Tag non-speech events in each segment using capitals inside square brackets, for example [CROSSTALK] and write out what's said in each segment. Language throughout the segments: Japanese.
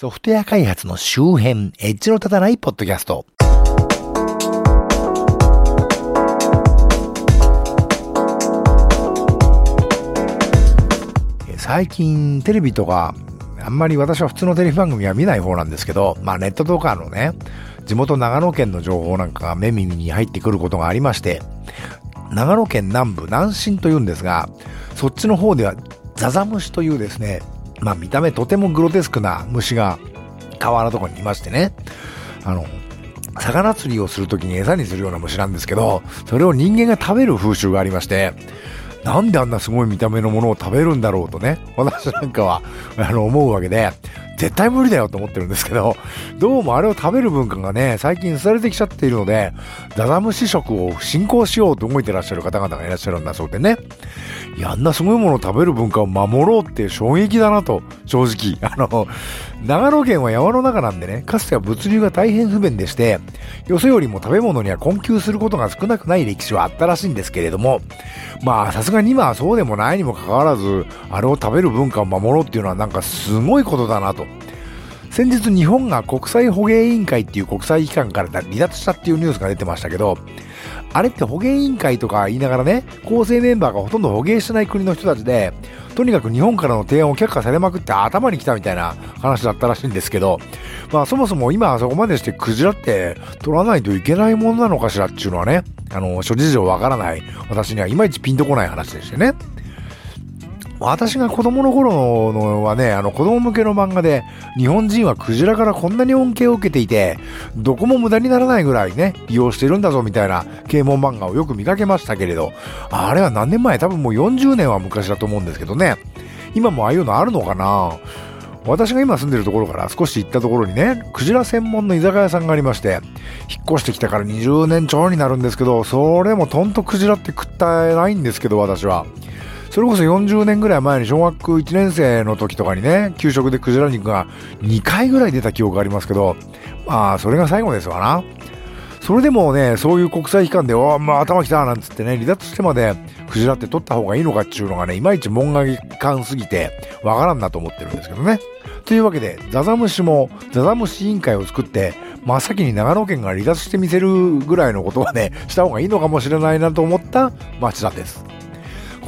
ソフトウェア開発の周辺、エッジの立たないポッドキャスト。最近テレビとか、あんまり私は普通のテレビ番組は見ない方なんですけど、まあネットとかのね、地元長野県の情報なんかが目耳に入ってくることがありまして、長野県南部南進というんですが、そっちの方ではザザムシというですね、まあ見た目とてもグロテスクな虫が川原とかにいましてね、あの、魚釣りをするときに餌にするような虫なんですけど、それを人間が食べる風習がありまして、なんであんなすごい見た目のものを食べるんだろうとね、私なんかは、あの、思うわけで、絶対無理だよと思ってるんですけど、どうもあれを食べる文化がね、最近廃れてきちゃっているので、ダダムシ食を進行しようと動いてらっしゃる方々がいらっしゃるんだそうでね。いや、あんなすごいものを食べる文化を守ろうって衝撃だなと、正直。[LAUGHS] あの、長野県は山の中なんでね、かつては物流が大変不便でして、よそよりも食べ物には困窮することが少なくない歴史はあったらしいんですけれども、まあ、さすがに今はそうでもないにもかかわらず、あれを食べる文化を守ろうっていうのはなんかすごいことだなと。先日日本が国際捕鯨委員会っていう国際機関から離脱したっていうニュースが出てましたけど、あれって捕鯨委員会とか言いながらね、構成メンバーがほとんど捕鯨してない国の人たちで、とにかく日本からの提案を却下されまくって頭に来たみたいな話だったらしいんですけど、まあそもそも今はそこまでしてクジラって取らないといけないものなのかしらっていうのはね、あの、諸事情わからない私にはいまいちピンとこない話でしてね。私が子供の頃のはね、あの子供向けの漫画で、日本人はクジラからこんなに恩恵を受けていて、どこも無駄にならないぐらいね、利用してるんだぞみたいな啓蒙漫画をよく見かけましたけれど、あれは何年前？多分もう40年は昔だと思うんですけどね、今もああいうのあるのかな？私が今住んでるところから少し行ったところにね、クジラ専門の居酒屋さんがありまして、引っ越してきてから20年ちょいになるんですけど、それもとんとクジラって食ったないんですけど、私は。それこそ40年ぐらい前に小学1年生の時とかにね、給食でクジラ肉が2回ぐらい出た記憶がありますけど、まあ、それが最後ですわな。それでもね、そういう国際機関で、おまあ頭きたなんつってね、離脱してまでクジラって取った方がいいのかっていうのがね、いまいち門外観すぎて、わからんなと思ってるんですけどね。というわけで、ザザムシも、ザザムシ委員会を作って、真っ先に長野県が離脱してみせるぐらいのことはね、した方がいいのかもしれないなと思った町田です。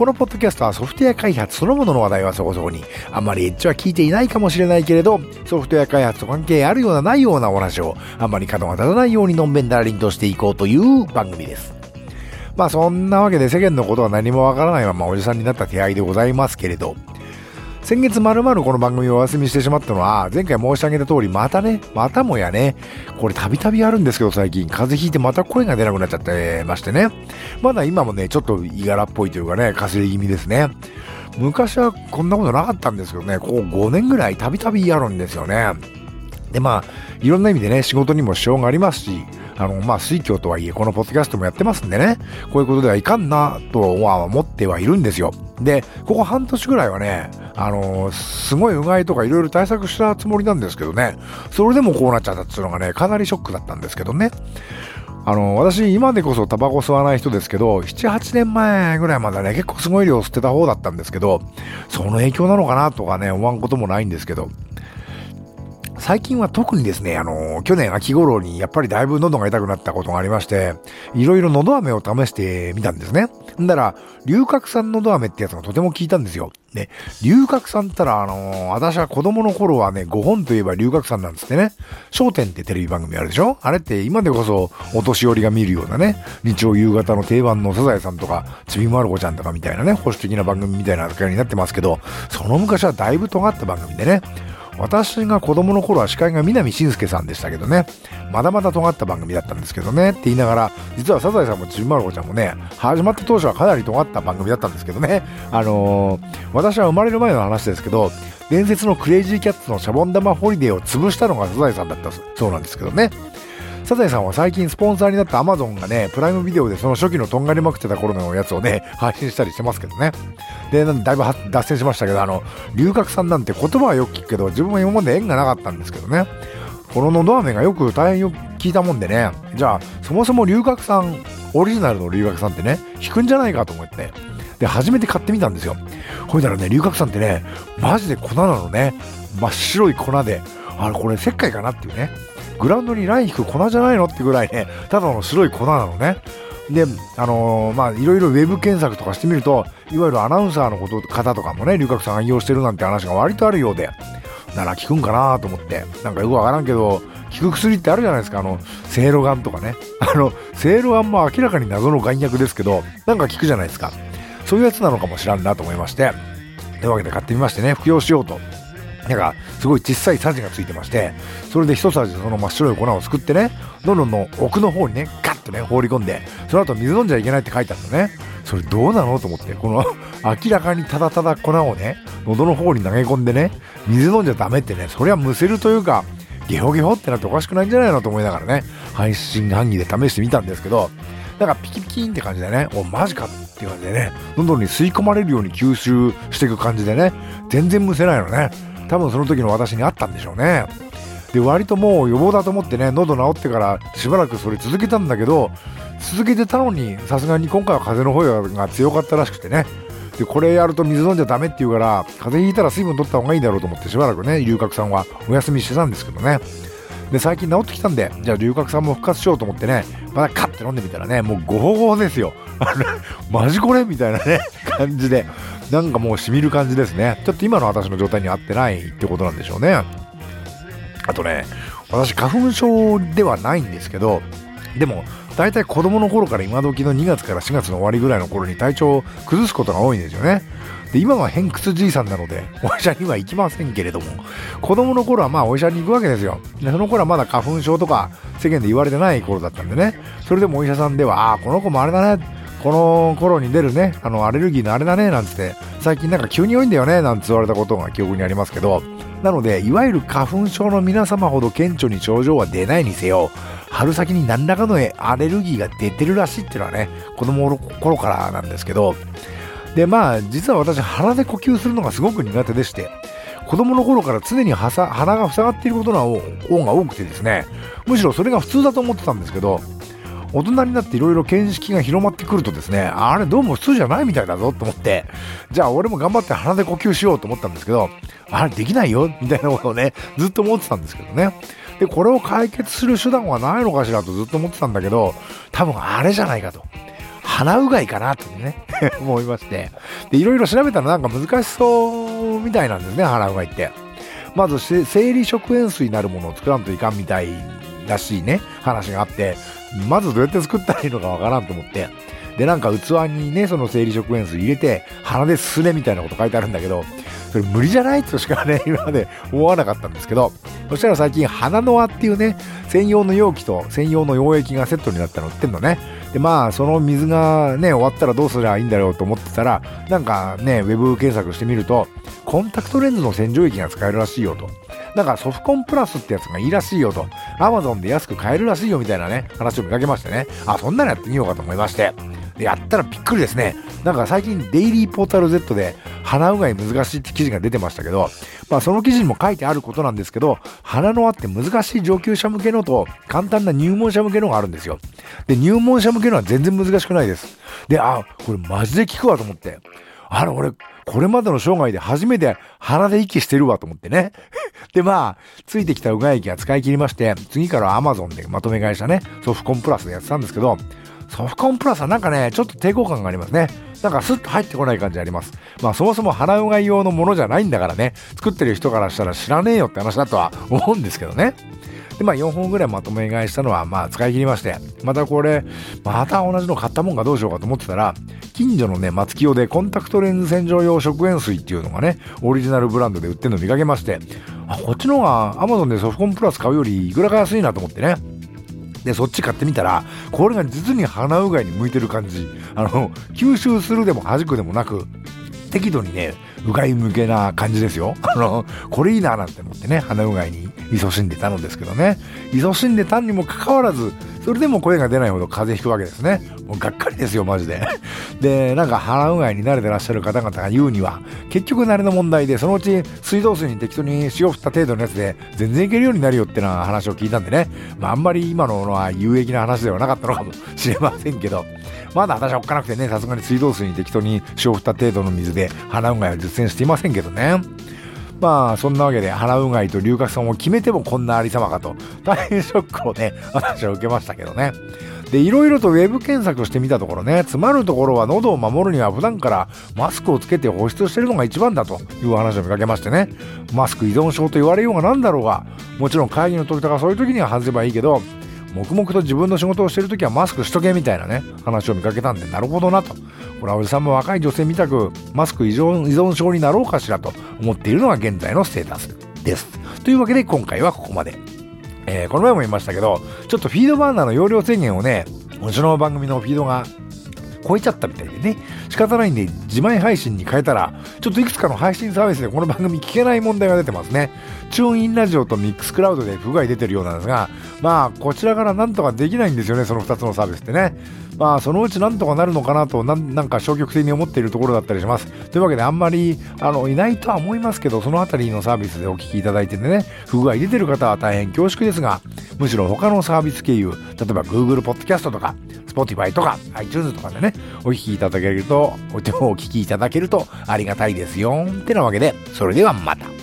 このポッドキャストはソフトウェア開発そのものの話題はそこそこに、あんまりエッジは聞いていないかもしれないけれど、ソフトウェア開発と関係あるようなないようなお話を、あんまり角が立たないようにのんべんだらりんとしていこうという番組です。まあそんなわけで世間のことは何もわからないままおじさんになった手合いでございますけれど、先月まるまるこの番組をお休みしてしまったのは、前回申し上げた通り、またね、またもやね、これたびたびあるんですけど最近、風邪ひいてまた声が出なくなっちゃってましてね。まだ今もね、ちょっといがらっぽいというかね、かすれ気味ですね。昔はこんなことなかったんですけどね、ここ5年ぐらいたびたびあるんですよね。で、まあ、いろんな意味でね、仕事にも支障がありますし、あの、まあ、水教とはいえ、このポッドキャストもやってますんでね、こういうことではいかんな、とは思ってはいるんですよ。で、ここ半年ぐらいはね、あのー、すごいうがいとかいろいろ対策したつもりなんですけどね、それでもこうなっちゃったっていうのがね、かなりショックだったんですけどね。あの、私、今でこそタバコ吸わない人ですけど、7、8年前ぐらいまでね、結構すごい量吸ってた方だったんですけど、その影響なのかなとかね、思わんこともないんですけど、最近は特にですね、あの、去年秋頃にやっぱりだいぶ喉が痛くなったことがありまして、いろいろ喉飴を試してみたんですね。んだら、龍角散喉飴ってやつがとても効いたんですよ。で、龍角散ったら、あの私は子供の頃はね、5本といえば龍角散なんですってね。焦点ってテレビ番組あるでしょ？あれって今でこそお年寄りが見るようなね、日曜夕方の定番のサザエさんとか、ちびまる子ちゃんとかみたいなね、保守的な番組みたいな扱いになってますけど、その昔はだいぶ尖った番組でね、私が子供の頃は司会が南信介さんでしたけどね、まだまだ尖った番組だったんですけどね、って言いながら、実はサザエさんもちびまる子ちゃんもね、始まった当初はかなり尖った番組だったんですけどね、あのー、私は生まれる前の話ですけど、伝説のクレイジーキャッツのシャボン玉ホリデーを潰したのがサザエさんだったそうなんですけどね。サザエさんは最近スポンサーになったアマゾンがね、プライムビデオでその初期のとんがりまくってた頃のやつをね、配信したりしてますけどね。で、なんでだいぶ脱線しましたけど、あの、龍角散なんて言葉はよく聞くけど、自分は今まで縁がなかったんですけどね。こののど飴がよく大変よく聞いたもんでね、じゃあ、そもそも龍角散、オリジナルの龍角散ってね、引くんじゃないかと思って、で、初めて買ってみたんですよ。ほいだらね、龍角散ってね、マジで粉なのね。真っ白い粉で、あれこれ石灰かなっていうね。グラウンドにライン引く粉じゃないのってぐらいね、ただの白い粉なのね。で、あのー、まあ、いろいろウェブ検索とかしてみると、いわゆるアナウンサーのこと方とかもね、龍角さん愛用してるなんて話が割とあるようで、なら効くんかなと思って、なんかよくわからんけど、効く薬ってあるじゃないですか、あの、せいろがんとかね。[LAUGHS] あの、せいろがんも明らかに謎の眼薬ですけど、なんか効くじゃないですか。そういうやつなのかもしらんなと思いまして、というわけで買ってみましてね、服用しようと。なんか、すごい小さいさじがついてまして、それで一さじその真っ白い粉をすくってね、どんどんの奥の方にね、ガッとね、放り込んで、その後水飲んじゃいけないって書いてあるのね。それどうなのと思って、この明らかにただただ粉をね、喉の方に投げ込んでね、水飲んじゃダメってね、そりゃむせるというか、ゲホゲホってなっておかしくないんじゃないのと思いながらね、配信半疑で試してみたんですけど、なんかピキピキンって感じでね、お、マジかっていう感じでね、喉に吸い込まれるように吸収していく感じでね、全然むせないのね。多分その時の私にあったんでしょうね。で、割ともう予防だと思ってね、喉治ってからしばらくそれ続けたんだけど、続けてたのに、さすがに今回は風邪の方が強かったらしくてね。で、これやると水飲んじゃダメって言うから、風邪ひいたら水分取った方がいいだろうと思ってしばらくね、龍角さんはお休みしてたんですけどね。で、最近治ってきたんで、じゃあ龍角さんも復活しようと思ってね、またカッて飲んでみたらね、もうゴホゴホですよ。マジこれみたいなね、感じで、なんかもうしみる感じですね。ちょっと今の私の状態に合ってないってことなんでしょうね。あとね、私花粉症ではないんですけど、でも、大体子供の頃から今時の2月から4月の終わりぐらいの頃に体調を崩すことが多いんですよね。で、今は偏屈じいさんなので、お医者には行きませんけれども、子供の頃はまあお医者に行くわけですよ。で、その頃はまだ花粉症とか世間で言われてない頃だったんでね、それでもお医者さんでは、ああ、この子もあれだね、この頃に出るね、あの、アレルギーのあれだね、なんつって、最近なんか急に多いんだよね、なんて言われたことが記憶にありますけど、なので、いわゆる花粉症の皆様ほど顕著に症状は出ないにせよ、春先に何らかのアレルギーが出てるらしいっていうのはね、子供の頃からなんですけど、で、まあ、実は私、鼻で呼吸するのがすごく苦手でして、子供の頃から常に鼻が塞がっていることの方が多くてですね、むしろそれが普通だと思ってたんですけど、大人になっていろいろ見識が広まってくるとですね、あれどうも普通じゃないみたいだぞと思って、じゃあ俺も頑張って鼻で呼吸しようと思ったんですけど、あれできないよみたいなことをね、ずっと思ってたんですけどね。で、これを解決する手段はないのかしらとずっと思ってたんだけど、多分あれじゃないかと。鼻うがいかなってね [LAUGHS] 思いまして。で、いろいろ調べたらなんか難しそうみたいなんですね、鼻うがいって。まず、生理食塩水になるものを作らんといかんみたいらしいね、話があって、まずどうやって作ったらいいのかわからんと思って。で、なんか器にね、その生理食塩水入れて、鼻ですねみたいなこと書いてあるんだけど、それ無理じゃない？としかね、[LAUGHS] 今まで思わなかったんですけど、そしたら最近、鼻の輪っていうね、専用の容器と専用の溶液がセットになったの売ってんのね。で、まあ、その水がね、終わったらどうすりゃいいんだろうと思ってたら、なんかね、ウェブ検索してみると、コンタクトレンズの洗浄液が使えるらしいよと。なんかソフコンプラスってやつがいいらしいよと。アマゾンで安く買えるらしいよみたいなね、話を見かけましてね。あ、そんなのやってみようかと思いまして。で、やったらびっくりですね。なんか最近デイリーポータル Z で鼻うがい難しいって記事が出てましたけど、まあその記事にも書いてあることなんですけど、鼻の輪って難しい上級者向けのと簡単な入門者向けのがあるんですよ。で、入門者向けのは全然難しくないです。で、あ、これマジで効くわと思って。あの、俺、これまでの生涯で初めて鼻で息してるわと思ってね。[LAUGHS] で、まあ、ついてきたうがい液が使い切りまして、次から Amazon でまとめ会社ね、ソフコンプラスでやってたんですけど、ソフコンプラスはなんかね、ちょっと抵抗感がありますね。なんかスッと入ってこない感じあります。まあそもそも鼻うがい用のものじゃないんだからね、作ってる人からしたら知らねえよって話だとは思うんですけどね。で、まあ4本ぐらいまとめ買いしたのはまあ使い切りまして、またこれ、また同じの買ったもんがどうしようかと思ってたら、近所のね、松清でコンタクトレンズ洗浄用食塩水っていうのがね、オリジナルブランドで売ってるの見かけまして、あ、こっちの方が Amazon でソフコンプラス買うよりいくらか安いなと思ってね。で、そっち買ってみたら、これが実に鼻うがいに向いてる感じ。あの、吸収するでも弾くでもなく、適度にね、うがい向けな感じですよ。[LAUGHS] あの、これいいななんて思ってね、鼻うがいに勤しんでたのですけどね。勤しんでたにもかかわらず、それでも声が出ないほど風邪ひくわけですね。もうがっかりですよ、マジで。[LAUGHS] で、なんか鼻うがいに慣れてらっしゃる方々が言うには、結局慣れの問題で、そのうち水道水に適当に塩振った程度のやつで全然いけるようになるよってな話を聞いたんでね。まあ、あんまり今のは有益な話ではなかったのかもしれませんけど、まだ私はおっかなくてね、さすがに水道水に適当に塩振った程度の水で鼻うがいを実践していませんけどね。まあそんなわけで鼻うがいと龍角散を決めてもこんなありさまかと。大変ショックをね [LAUGHS] 私は受けましたけどね。でいろいろとウェブ検索してみたところね詰まるところは喉を守るには普段からマスクをつけて保湿してるのが一番だという話を見かけましてね。マスク依存症と言われようがなんだろうがもちろん会議の時とかそういう時には外せばいいけど黙々と自分の仕事をしてる時はマスクしとけみたいなね話を見かけたんでなるほどなと。これはおじさんも若い女性みたくマスク依存依存症になろうかしらと思っているのが現在のステータスです。というわけで今回はここまで。えー、この前も言いましたけどちょっとフィードバーナーの容量制限をねうちの番組のフィードが超えちゃったみたいでね。仕方ないんで自前配信に変えたらちょっといくつかの配信サービスでこの番組聞けない問題が出てますね。チューンインラジオとミックスクラウドで不具合出てるようなんですがまあこちらからなんとかできないんですよねその2つのサービスってね。まあそのうちなんとかなるのかなとなんか消極的に思っているところだったりします。というわけであんまりあのいないとは思いますけどそのあたりのサービスでお聞きいただいててね不具合出てる方は大変恐縮ですがむしろ他のサービス経由例えば Google ポッドキャストとか Spotify とか iTunes とかでねお聞きいただけるとお聞きいただけるとありがたいですよってなわけでそれではまた。